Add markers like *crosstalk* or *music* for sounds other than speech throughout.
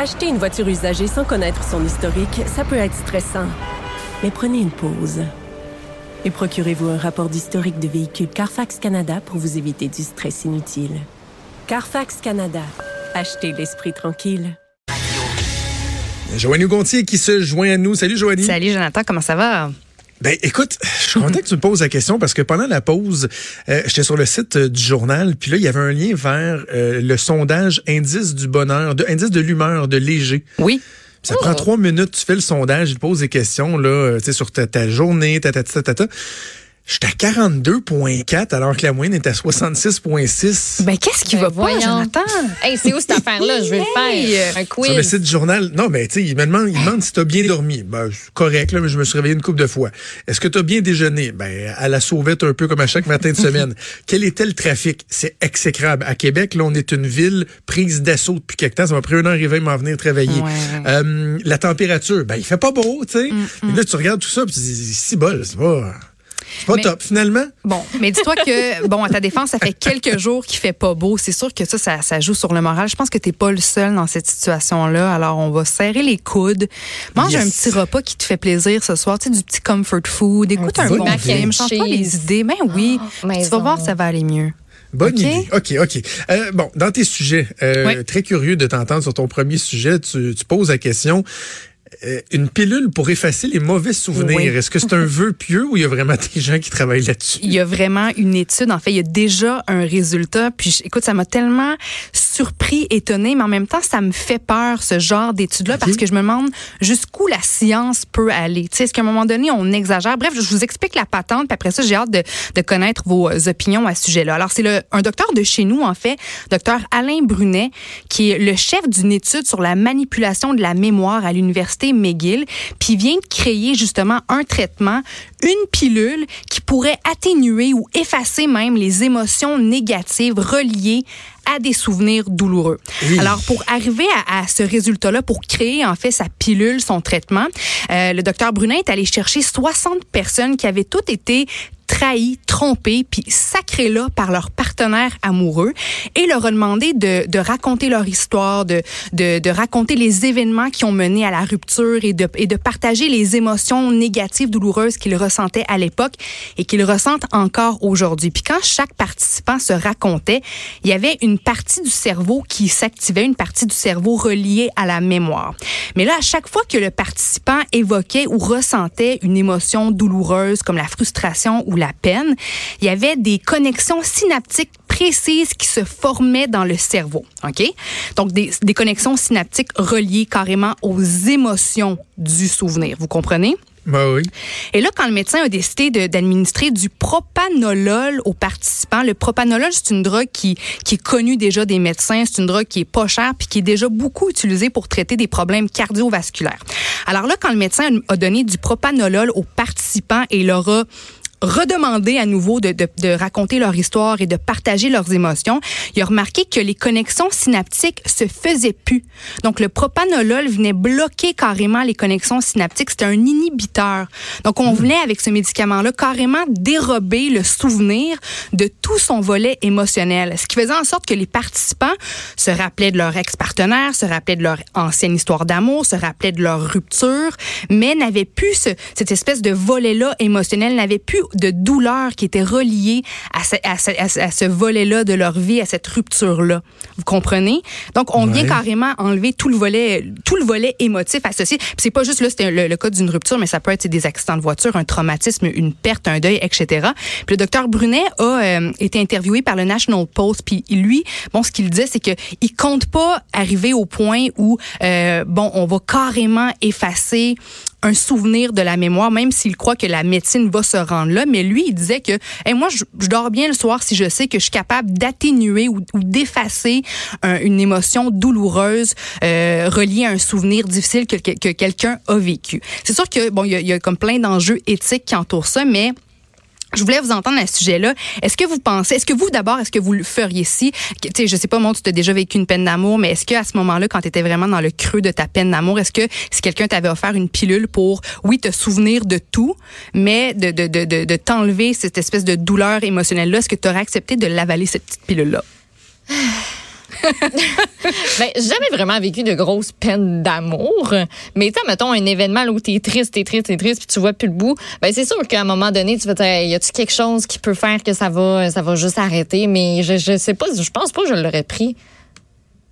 Acheter une voiture usagée sans connaître son historique, ça peut être stressant. Mais prenez une pause. Et procurez-vous un rapport d'historique de véhicule Carfax Canada pour vous éviter du stress inutile. Carfax Canada. Achetez l'esprit tranquille. Joanie Gontier qui se joint à nous. Salut Joanie. Salut Jonathan, comment ça va? Ben écoute, je suis content que tu me poses la question parce que pendant la pause, euh, j'étais sur le site euh, du journal, puis là, il y avait un lien vers euh, le sondage indice du bonheur, de, indice de l'humeur de Léger. Oui. Ça prend trois minutes, tu fais le sondage, il te pose des questions là, tu sais, sur ta, ta journée, ta ta ta ta. ta. J'étais à 42,4 alors que la moyenne est à 66,6. Ben, qu'est-ce qui Ben, va pas, voyons. Jonathan? Hey, c'est où cette affaire-là? Je vais le faire. Un quiz. Sur le site du journal, non, mais tu sais, il me demande, il demande si t'as bien dormi. Ben, correct, là, mais je me suis réveillé une couple de fois. Est-ce que t'as bien déjeuné? Ben, à la sauvette un peu comme à chaque matin de semaine. *laughs* Quel était le trafic? C'est exécrable. À Québec, là, on est une ville prise d'assaut depuis quelque temps. Ça m'a pris un an à arriver à m'en venir travailler. Ouais. Euh, la température, ben, il fait pas beau, tu sais. Mais là, tu regardes tout ça, puis tu dis, si bol, c'est pas, c'est pas Mais- top, finalement. Bon, mais dis-toi que, bon, à ta défense, ça fait quelques jours qu'il fait pas beau. C'est sûr que ça, ça, ça joue sur le moral. Je pense que t'es pas le seul dans cette situation-là. Alors, on va serrer les coudes. Mange Yes. un petit repas qui te fait plaisir ce soir. Tu sais, du petit comfort food. Écoute Un bon film. Change pas les idées. Ben oui. Ah, tu vas voir, ça va aller mieux. Bonne OK? idée. OK, OK. Euh, bon, dans tes sujets, euh, Oui. très curieux de t'entendre sur ton premier sujet, tu, tu poses la question, une pilule pour effacer les mauvais souvenirs, Oui. est-ce que c'est un *laughs* vœu pieux ou il y a vraiment des gens qui travaillent là-dessus? Il y a vraiment une étude. En fait, il y a déjà un résultat. Puis, écoute, ça m'a tellement surpris, étonné, mais en même temps, ça me fait peur, ce genre d'études-là, OK. parce que je me demande jusqu'où la science peut aller. Tu sais, est-ce qu'à un moment donné, on exagère? Bref, je vous explique la patente, puis après ça, j'ai hâte de, de connaître vos euh, opinions à ce sujet-là. Alors, c'est le, un docteur de chez nous, en fait, docteur Alain Brunet, qui est le chef d'une étude sur la manipulation de la mémoire à l'université McGill, puis vient de créer justement un traitement, une pilule qui pourrait atténuer ou effacer même les émotions négatives reliées à des souvenirs douloureux. Oui. Alors, pour arriver à, à ce résultat-là, pour créer en fait sa pilule, son traitement, euh, le docteur Brunet est allé chercher 60 personnes qui avaient toutes été trahies, trompées, puis sacrées là par leur partenaire amoureux et leur a demandé de, de raconter leur histoire, de, de, de raconter les événements qui ont mené à la rupture et de, et de partager les émotions négatives, douloureuses qu'ils ressentaient à l'époque et qu'ils ressentent encore aujourd'hui. Puis quand chaque participant se racontait, il y avait une partie du cerveau qui s'activait, une partie du cerveau reliée à la mémoire. Mais là, à chaque fois que le participant évoquait ou ressentait une émotion douloureuse comme la frustration ou la peine, il y avait des connexions synaptiques précises qui se formaient dans le cerveau. OK? Donc, des, des connexions synaptiques reliées carrément aux émotions du souvenir. Vous comprenez? Ben oui. Et là, quand le médecin a décidé d'administrer du propanolol aux participants, le propanolol, c'est une drogue qui, qui est connue déjà des médecins. C'est une drogue qui est pas chère puis qui est déjà beaucoup utilisée pour traiter des problèmes cardiovasculaires. Alors là, quand le médecin a donné du propanolol aux participants et leur a redemander à nouveau de, de, de raconter leur histoire et de partager leurs émotions, il a remarqué que les connexions synaptiques se faisaient plus. Donc, le propanolol venait bloquer carrément les connexions synaptiques. C'était un inhibiteur. Donc, on venait avec ce médicament-là carrément dérober le souvenir de tout son volet émotionnel. Ce qui faisait en sorte que les participants se rappelaient de leur ex-partenaire, se rappelaient de leur ancienne histoire d'amour, se rappelaient de leur rupture, mais n'avaient plus ce- cette espèce de volet-là émotionnel, n'avaient plus de douleur qui était reliée à ce, à ce- à ce- à ce volet-là de leur vie, à cette rupture-là. Vous comprenez? Donc, on vient carrément enlever tout le volet, tout le volet émotif associé. Puis c'est pas juste là, c'était le, le cas d'une rupture, mais ça peut être des accidents de voiture, un traumatisme, une perte, un deuil, etc. Puis le docteur Brunet a euh, été interviewé par le National Post, puis lui, bon, ce qu'il disait, c'est que il compte pas arriver au point où, euh, bon, on va carrément effacer un souvenir de la mémoire, même s'il croit que la médecine va se rendre là. Mais lui, il disait que, moi, je, dors bien le soir si je sais que je suis capable d'atténuer ou, d'effacer un- une émotion douloureuse euh, reliée à un souvenir difficile que, que- que quelqu'un a vécu. C'est sûr que, bon, y il y a comme plein d'enjeux éthiques qui entourent ça, mais je voulais vous entendre à ce sujet-là. Est-ce que vous pensez, est-ce que vous d'abord, est-ce que vous le feriez si, tu sais, je sais pas, moi, tu as déjà vécu une peine d'amour, mais est-ce que à ce moment-là, quand tu étais vraiment dans le creux de ta peine d'amour, est-ce que si quelqu'un t'avait offert une pilule pour, oui, te souvenir de tout, mais de, de, de, de, de t'enlever cette espèce de douleur émotionnelle-là, est-ce que tu aurais accepté de l'avaler, cette petite pilule-là? *sighs* *laughs* ben, j'ai jamais vraiment vécu de grosses peines d'amour. Mais tu mettons un événement où t'es triste, t'es triste, t'es triste, puis tu vois plus le bout. Ben, c'est sûr qu'à un moment donné, tu vas te dire, y a-tu quelque chose qui peut faire que ça va, ça va juste arrêter? Mais je, je sais pas, je pense pas que je l'aurais pris.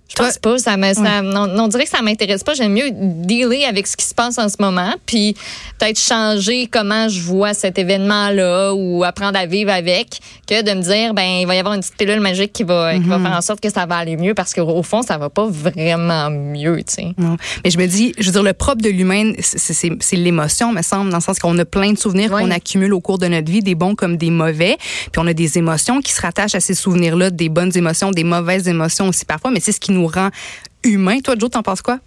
Je pense pas. Ça, me, ça on, on, dirait que ça m'intéresse pas. J'aime mieux dealer avec ce qui se passe en ce moment, puis peut-être changer comment je vois cet événement-là ou apprendre à vivre avec, que de me dire, ben il va y avoir une petite pilule magique qui va, qui va Mhm. faire en sorte que ça va aller mieux, parce qu'au fond, ça va pas vraiment mieux, tu sais. Non. Mais je me dis, je veux dire, le propre de l'humain, c'est- l'émotion, me semble, dans le sens qu'on a plein de souvenirs Oui. qu'on accumule au cours de notre vie, des bons comme des mauvais. Puis on a des émotions qui se rattachent à ces souvenirs-là, des bonnes émotions, des mauvaises émotions aussi parfois, mais c'est ce qui nous rend humains. Toi, Joe, t'en penses quoi?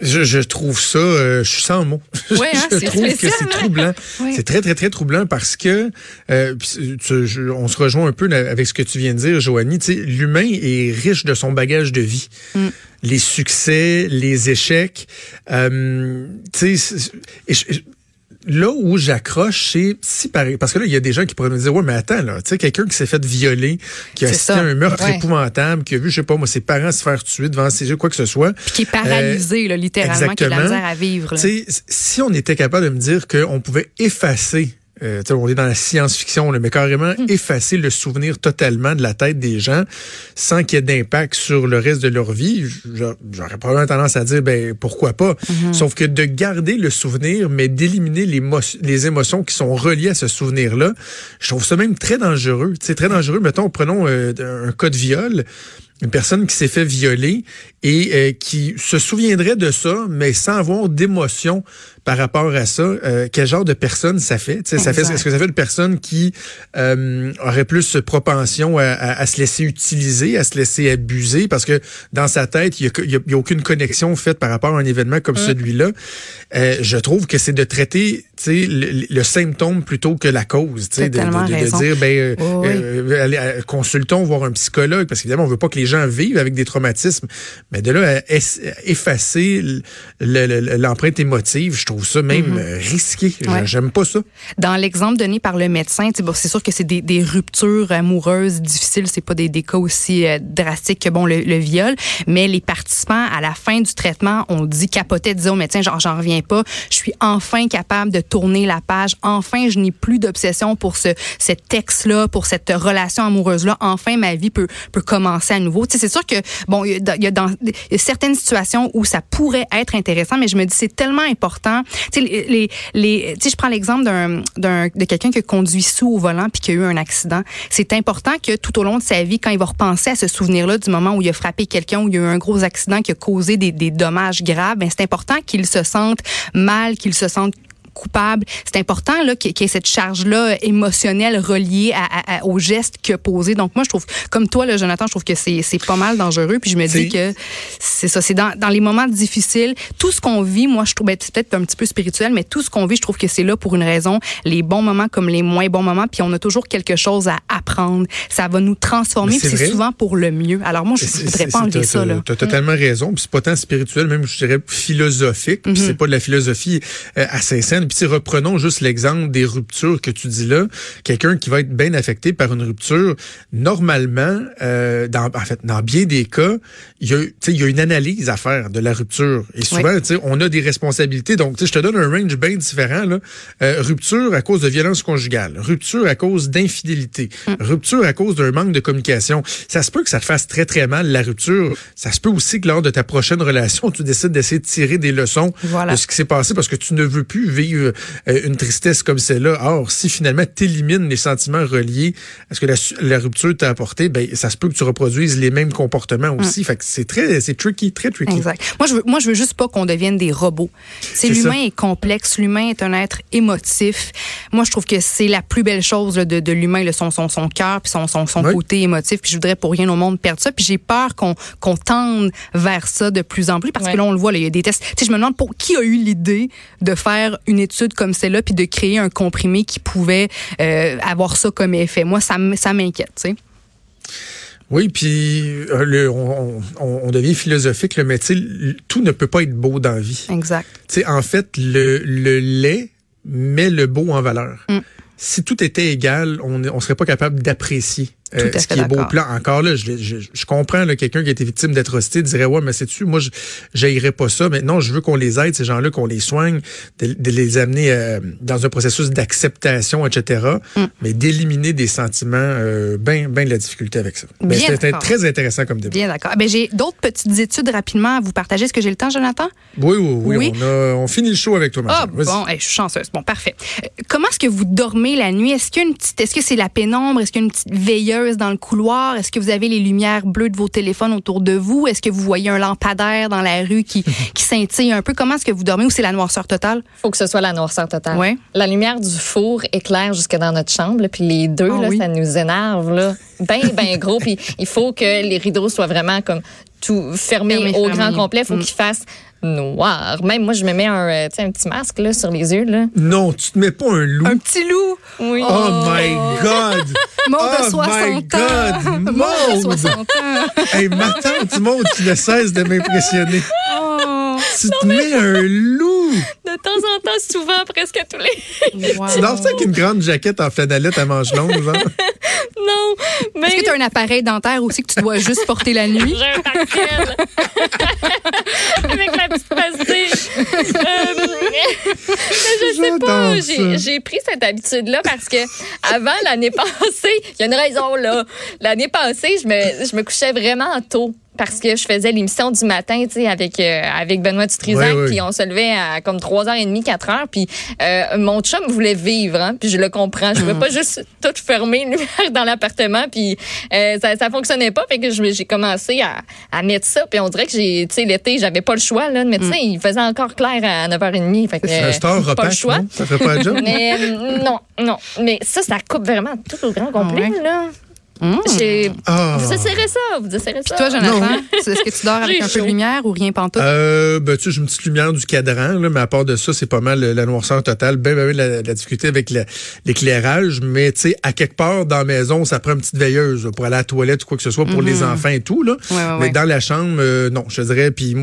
Je, je trouve ça, euh, je suis sans mots. *laughs* Ouais, hein, je trouve que c'est troublant. *laughs* Oui. C'est très, très, très troublant parce que euh, puis tu- je- on se rejoint un peu avec ce que tu viens de dire, Joanie. L'humain est riche de son bagage de vie. Mm. Les succès, les échecs. Euh, tu sais, là où j'accroche, c'est si pareil. Parce que là, il y a des gens qui pourraient me dire, ouais, mais attends, là, tu sais, quelqu'un qui s'est fait violer, qui a assisté ça. à un meurtre Ouais. épouvantable, qui a vu, je sais pas, moi, ses parents se faire tuer devant ses yeux, quoi que ce soit. Puis qui est paralysé, là, littéralement, qui a de la misère à vivre. là. Tu sais, si on était capable de me dire qu'on pouvait effacer, euh, on est dans la science-fiction, mais carrément Hmm. effacer le souvenir totalement de la tête des gens sans qu'il y ait d'impact sur le reste de leur vie, j'a- j'aurais probablement tendance à dire, ben pourquoi pas. Hmm. Sauf que de garder le souvenir, mais d'éliminer les, mo- les émotions qui sont reliées à ce souvenir-là, je trouve ça même très dangereux. C'est très dangereux. Mettons, prenons euh, un cas de viol une personne qui s'est fait violer et euh, qui se souviendrait de ça, mais sans avoir d'émotion par rapport à ça. Euh, quel genre de personne ça fait? Ça fait. Est-ce que ça fait une personne qui euh, aurait plus propension à, à- à se laisser utiliser, à se laisser abuser? Parce que dans sa tête, il n'y a, aucune connexion faite par rapport à un événement comme celui-là. Euh, je trouve que c'est de traiter le, le symptôme plutôt que la cause. De, de- de- de raison. dire, ben, Oui, oui. allez, consultons, voir un psychologue, parce qu'évidemment, on veut pas que les gens vivent avec des traumatismes. Mais de là à effacer l'empreinte émotive, je trouve ça même euh, risqué. Mm-hmm. Ouais. J'aime pas ça. Dans l'exemple donné par le médecin, bon, c'est sûr que c'est des, des ruptures amoureuses difficiles, c'est pas des, des cas aussi euh, drastiques que bon le, le viol, mais les participants à la fin du traitement ont dit capotaient, disaient au médecin genre j'en reviens pas, je suis enfin capable de tourner la page, enfin je n'ai plus d'obsession pour ce cet texte là, pour cette relation amoureuse là, enfin ma vie peut peut commencer à nouveau. C'est sûr que bon il y a, certaines situations où ça pourrait être intéressant, mais je me dis c'est tellement important. Tu je prends l'exemple de quelqu'un qui conduit sous au volant puis qui a eu un accident. C'est important que tout au long de sa vie quand il va repenser à ce souvenir là du moment où il a frappé quelqu'un où il y a eu un gros accident qui a causé des, des dommages graves, ben c'est important qu'il se sente mal, qu'il se sente coupable. C'est important là qu'il y ait cette charge là émotionnelle reliée à, à- au geste qu'il a posé. Donc moi je trouve comme toi là Jonathan, je trouve que c'est c'est pas mal dangereux puis je me dis que c'est ça c'est dans, dans les moments difficiles, tout ce qu'on vit, moi je trouve ben, c'est peut-être un petit peu spirituel mais tout ce qu'on vit, je trouve que c'est là pour une raison, les bons moments comme les moins bons moments puis on a toujours quelque chose à apprendre. Ça va nous transformer c'est souvent pour le mieux. Alors moi je C'est- voudrais pas enlever ça là. T'as totalement raison. Puis c'est pas tant spirituel, même je dirais philosophique. Puis c'est pas de la philosophie euh, assez saine. Puis reprenons juste l'exemple des ruptures que tu dis là. Quelqu'un qui va être bien affecté par une rupture, normalement, euh, dans, en fait, dans bien des cas, il y a, tu sais, il y a une analyse à faire de la rupture. Et souvent, sais, on a des responsabilités. Donc, je te donne un range bien différent. Là. Euh, rupture à cause de violence conjugale, rupture à cause d'infidélité, rupture à cause d'un manque de communication. Ça se peut que ça te fasse très, très mal, la rupture. Ça se peut aussi que lors de ta prochaine relation, tu décides d'essayer de tirer des leçons Voilà. de ce qui s'est passé parce que tu ne veux plus vivre euh, une tristesse comme celle-là. Or, si finalement tu élimines les sentiments reliés à ce que la, rupture t'a apporté, ben ça se peut que tu reproduises les mêmes comportements aussi. Fait que c'est très, c'est tricky, très tricky. Exact. Moi, je veux, moi, je veux juste pas qu'on devienne des robots. C'est l'humain ça. est complexe, l'humain est un être émotif. Moi, je trouve que c'est la plus belle chose là, de, de l'humain, son, son, son cœur puis son, son, son Oui. côté émotif. Puis je voudrais pour rien au monde perdre ça. Puis j'ai peur qu'on qu'on tende vers ça de plus en plus parce que là, on le voit, il y a des tests. Tu sais, je me demande pour qui a eu l'idée de faire une étude comme celle-là puis de créer un comprimé qui pouvait euh, avoir ça comme effet. Moi, ça, m'inquiète. Tu sais. Oui, puis euh, le- on, on- on devient philosophique, là, mais tu sais, l- tout ne peut pas être beau dans la vie. Exact. Tu sais, en fait, le, le lait met le beau en valeur. Mm. Si tout était égal, on ne serait pas capable d'apprécier Tout à ce fait qui est beau plan. Encore là, je, je, je comprends quelqu'un qui a été victime d'atrocité dirait ouais, mais c'est-tu, moi, je j'haïrais pas ça. Mais non, je veux qu'on les aide, ces gens-là, qu'on les soigne, de, de les amener euh, dans un processus d'acceptation, etc. Mm. Mais d'éliminer des sentiments, euh, ben, ben de la difficulté avec ça. Ben, Bien C'était très intéressant comme débat. Bien d'accord. Ben, j'ai d'autres petites études rapidement à vous partager. Est-ce que j'ai le temps, Jonathan? Oui, oui, oui. Oui. On, a, on finit le show avec toi, ma Ah bon, hey, je suis chanceuse. Bon, parfait. Euh, comment est-ce que vous dormez la nuit? Est-ce qu'il y a une petite, est-ce que c'est la pénombre? Est-ce qu'il y a une petite veilleuse? Dans le couloir? Est-ce que vous avez les lumières bleues de vos téléphones autour de vous? Est-ce que vous voyez un lampadaire dans la rue qui, *laughs* qui scintille un peu? Comment est-ce que vous dormez ou c'est la noirceur totale? faut que ce soit la noirceur totale. Ouais. La lumière du four éclaire jusque dans notre chambre, là, puis les deux, Ah là, oui. ça nous énerve, là. Ben, *laughs* ben gros, puis il faut que les rideaux soient vraiment comme tout fermés Fermés, au grand complet. Il faut Mm. qu'ils fassent noir. Même moi, je me mets un, euh, tu un petit masque là, sur les yeux. Là. Non, tu te mets pas un loup. Un petit loup! Oui. Oh my God! *laughs* Maud Oh *laughs* de 60 my ans! God, Maud de Maude! 60 ans! *laughs* hey, ma tante Maud qui ne cesse de m'impressionner. Oh, Tu te mets un loup! *laughs* De temps en temps, souvent, presque tous les. wow. Tu danses ça avec une grande jaquette en flanellette à manches longues, genre? *laughs* non, mais. Est-ce que tu as un appareil dentaire aussi que tu dois juste porter la nuit? J'ai un. *laughs* Avec la petite pastille. Euh, mais je sais pas. J'ai pris cette habitude-là parce que avant l'année passée, il y a une raison là. L'année passée, je me, je me couchais vraiment tôt. Parce que je faisais l'émission du matin, tu sais, avec euh, avec Benoît Dutrisac, Oui, oui. puis on se levait à comme 3h30, 4h, puis euh, mon chum voulait vivre, hein, puis je le comprends. Je ne Mm. pas juste tout fermer, lumière dans l'appartement, puis euh, ça ça fonctionnait pas, fait que j'ai commencé à, à mettre ça, puis on dirait que j'ai, tu sais, l'été, j'avais pas le choix là, mettre Mm. ça, il faisait encore clair à 9h30, fait que C'est pas le choix. non? Ça ferait pas un job? Mais non, non, mais ça, ça coupe vraiment tout au grand complet Ah ouais? là. Mmh. Ah. Vous essayerez ça, vous essayerez ça. Toi, Jonathan, *laughs* est-ce que tu dors avec un peu de lumière ou rien pantoute? Euh, ben, tu sais, j'ai une petite lumière du cadran, là, mais à part de ça, c'est pas mal euh, la noirceur totale. Ben, ben, ben, la, la difficulté avec l'éclairage, mais tu sais, à quelque part dans la maison, ça prend une petite veilleuse là, pour aller à la toilette ou quoi que ce soit pour les enfants et tout, là. Ouais, ouais, mais ouais. dans la chambre, euh, non, je te dirais. Puis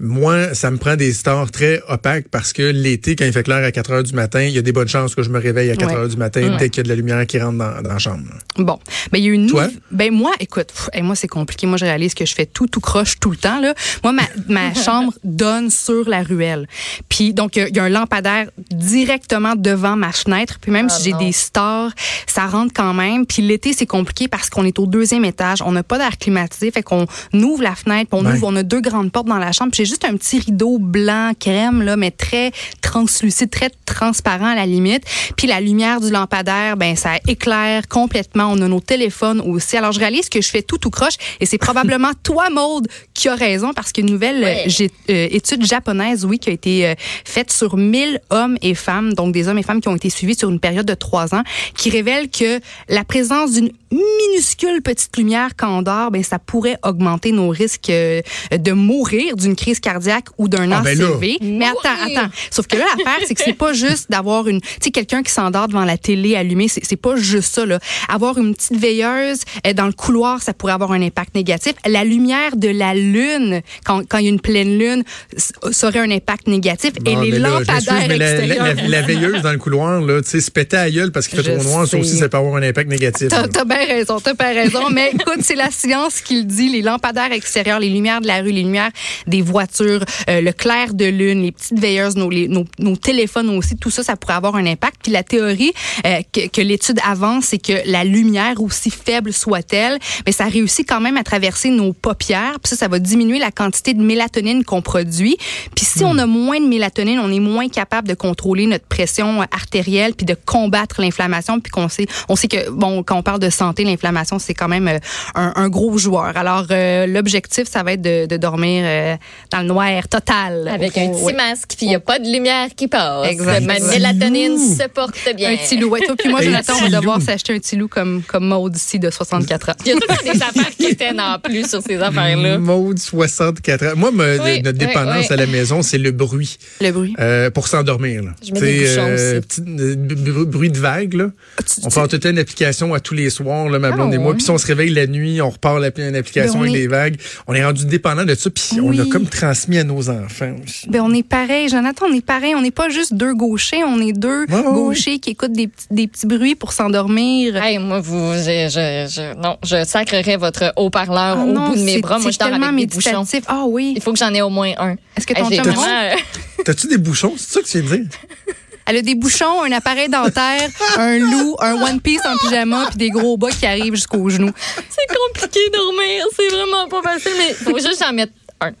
moi, ça me prend des stars très opaques parce que l'été, quand il fait clair à 4 heures du matin, il y a des bonnes chances que je me réveille à 4 Ouais. heures du matin dès qu'il y a de la lumière qui rentre dans, dans la chambre. là. Bon, ben il y a une Toi? nouve- Ben moi, écoute, pff, hey, moi c'est compliqué. Moi je réalise que je fais tout tout croche tout le temps là. Moi ma, *laughs* ma chambre donne sur la ruelle. Puis donc il y a- il y, a un lampadaire directement devant ma fenêtre. Puis même Ah si j'ai des stars, ça rentre quand même. Puis l'été c'est compliqué parce qu'on est au deuxième étage, on n'a pas d'air climatisé, fait qu'on ouvre la fenêtre, puis on Ouais. ouvre, on a deux grandes portes dans la chambre. Puis j'ai juste un petit rideau blanc crème là, mais très translucide, très transparent à la limite. Puis la lumière du lampadaire, ben ça éclaire complètement. On a nos téléphones aussi. Alors je réalise que je fais tout tout croche et c'est probablement *laughs* toi Maude qui a raison parce qu'une nouvelle Ouais. euh, euh, étude japonaise, oui, qui a été euh, faite sur 1000 hommes et femmes, donc des hommes et femmes qui ont été suivis sur une période de trois ans, qui révèle que la présence d'une minuscule petite lumière quand on dort, ben ça pourrait augmenter nos risques euh, de mourir d'une crise cardiaque ou d'un Ah, ben. Mais attends, attends. Sauf que là, l'affaire, c'est que c'est pas juste d'avoir une, tu sais, quelqu'un qui s'endort devant la télé allumée, c'est pas juste ça, là. Avoir une petite veilleuse euh, dans le couloir, ça pourrait avoir un impact négatif. La lumière de la lune, quand, quand il y a une pleine lune, ça aurait un impact négatif. Bon, Et les là, suis, lampadaires mais la, la- extérieurs. la- la veilleuse dans le couloir, là, tu sais, se péter à gueule parce qu'il fait Je trop noir, ça aussi, ça peut avoir un impact négatif. T'as. Bien raison, bien raison. Mais écoute, c'est la science qui le dit. Les lampadaires extérieurs, les lumières de la rue, les lumières des voitures, euh, le clair de lune, les petites veilleuses, nos, nos, nos téléphones aussi, tout ça, ça pourrait avoir un impact. Puis la théorie euh, que, que l'étude avance, c'est que la lumière, aussi faible soit-elle, mais ça réussit quand même à traverser nos paupières. Puis ça, ça va diminuer la quantité de mélatonine qu'on produit. Puis si on a moins de mélatonine, on est moins capable de contrôler notre pression artérielle puis de combattre l'inflammation. Puis qu'on sait, on sait que bon, quand on parle de santé, l'inflammation c'est quand même euh, un, un gros joueur. Alors euh, l'objectif, ça va être de, de dormir euh, dans le noir total. Avec un petit Ouais. masque, puis il n'y a pas de lumière qui passe. Exact. Ma mélatonine se porte bien. Un petit loup. Ouais, toi, puis moi, Jonathan, on va devoir s'acheter un petit loup comme, comme Maud ici de 64 ans. Il y a tout le temps des affaires qui étaient en plus sur ces affaires-là. Maude, 64 ans. Moi, me- Oui, notre oui, dépendance oui. à la maison, c'est le bruit. Le bruit. Euh, pour s'endormir. là. Je mets des Tu sais, bouchons aussi. petit, euh, bruit de vague. Là. tu- on tu- fait une application à tous les soirs, là, ma Ah, blonde et moi. ouais. Puis si on se réveille la nuit, on repart la, une application Ben, avec est- des vagues. On est rendu dépendant de ça. Puis on a comme transmis à nos enfants aussi. Ben, on est pareil, Jonathan, on est pareil. On n'est pas juste deux gauchers, on est deux gauchers qui écoutent des, petits- des petits bruits pour s'endormir. Hey, moi, vous, je, je, je- non, je sacrerais votre haut-parleur Ah au non, bout de mes bras. Moi, je dors avec des bouchons. Ah oui. Il faut que j'en ai au moins un. Est-ce que ton Hey, euh, T'as-tu des bouchons? C'est ça que tu viens de dire? *laughs* Elle a des bouchons, un appareil dentaire, un loup, un One Piece en pyjama, puis des gros bas qui arrivent jusqu'aux genoux. c'est compliqué de dormir. C'est vraiment pas facile, mais faut juste en mettre un.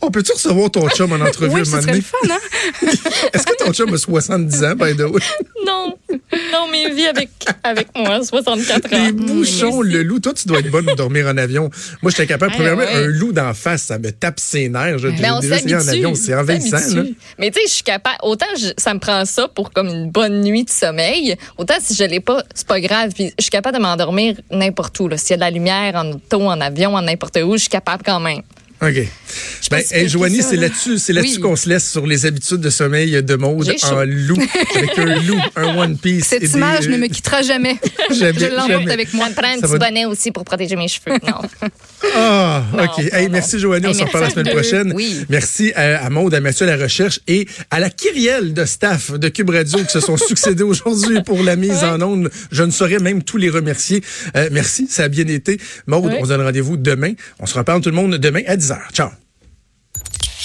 On peut-tu recevoir ton chum en entrevue Oui, un moment donné? hein? *laughs* Est-ce que ton chum a 70 ans, by the way? Non, non, mais vie avec, avec moi, 64 ans. Les bouchons, le loup. Toi, tu dois être bonne pour dormir en avion. Moi, j'étais capable. Ah, Premièrement, ouais. un loup d'en face, ça me tape ses nerfs. Je- Mais on déjà essayé en s'habitue. avion. C'est on envahissant, s'habitue. Mais tu sais, je suis capable. Autant je- ça me prend ça pour comme une bonne nuit de sommeil, autant si je l'ai pas, c'est pas grave. Puis je suis capable de m'endormir n'importe où. S'il y a de la lumière en auto, en avion, en n'importe où, je suis capable quand même. OK. Ben, hey, Joanie, c'est là. là-dessus, c'est là-dessus Oui. qu'on se laisse sur les habitudes de sommeil de Maude en loup, avec un *laughs* loup, un One Piece. Cette et des- image ne me quittera jamais. *laughs* Jamais, Je l'emporte avec moi. Ça me prend un petit va- bonnet aussi pour protéger mes cheveux. Non. Ah, OK. non, Hey, non. merci, Joanie. On se reparle la semaine prochaine. Oui. Merci à, à Maude, à Mathieu à la recherche et à la kyrielle de staff de Cube Radio qui se sont *laughs* succédés aujourd'hui pour la mise en onde. Je ne saurais même tous les remercier. Euh, merci, ça a bien été. Maude, on se donne rendez-vous demain. On se reparle tout le monde demain à 10h. Chao.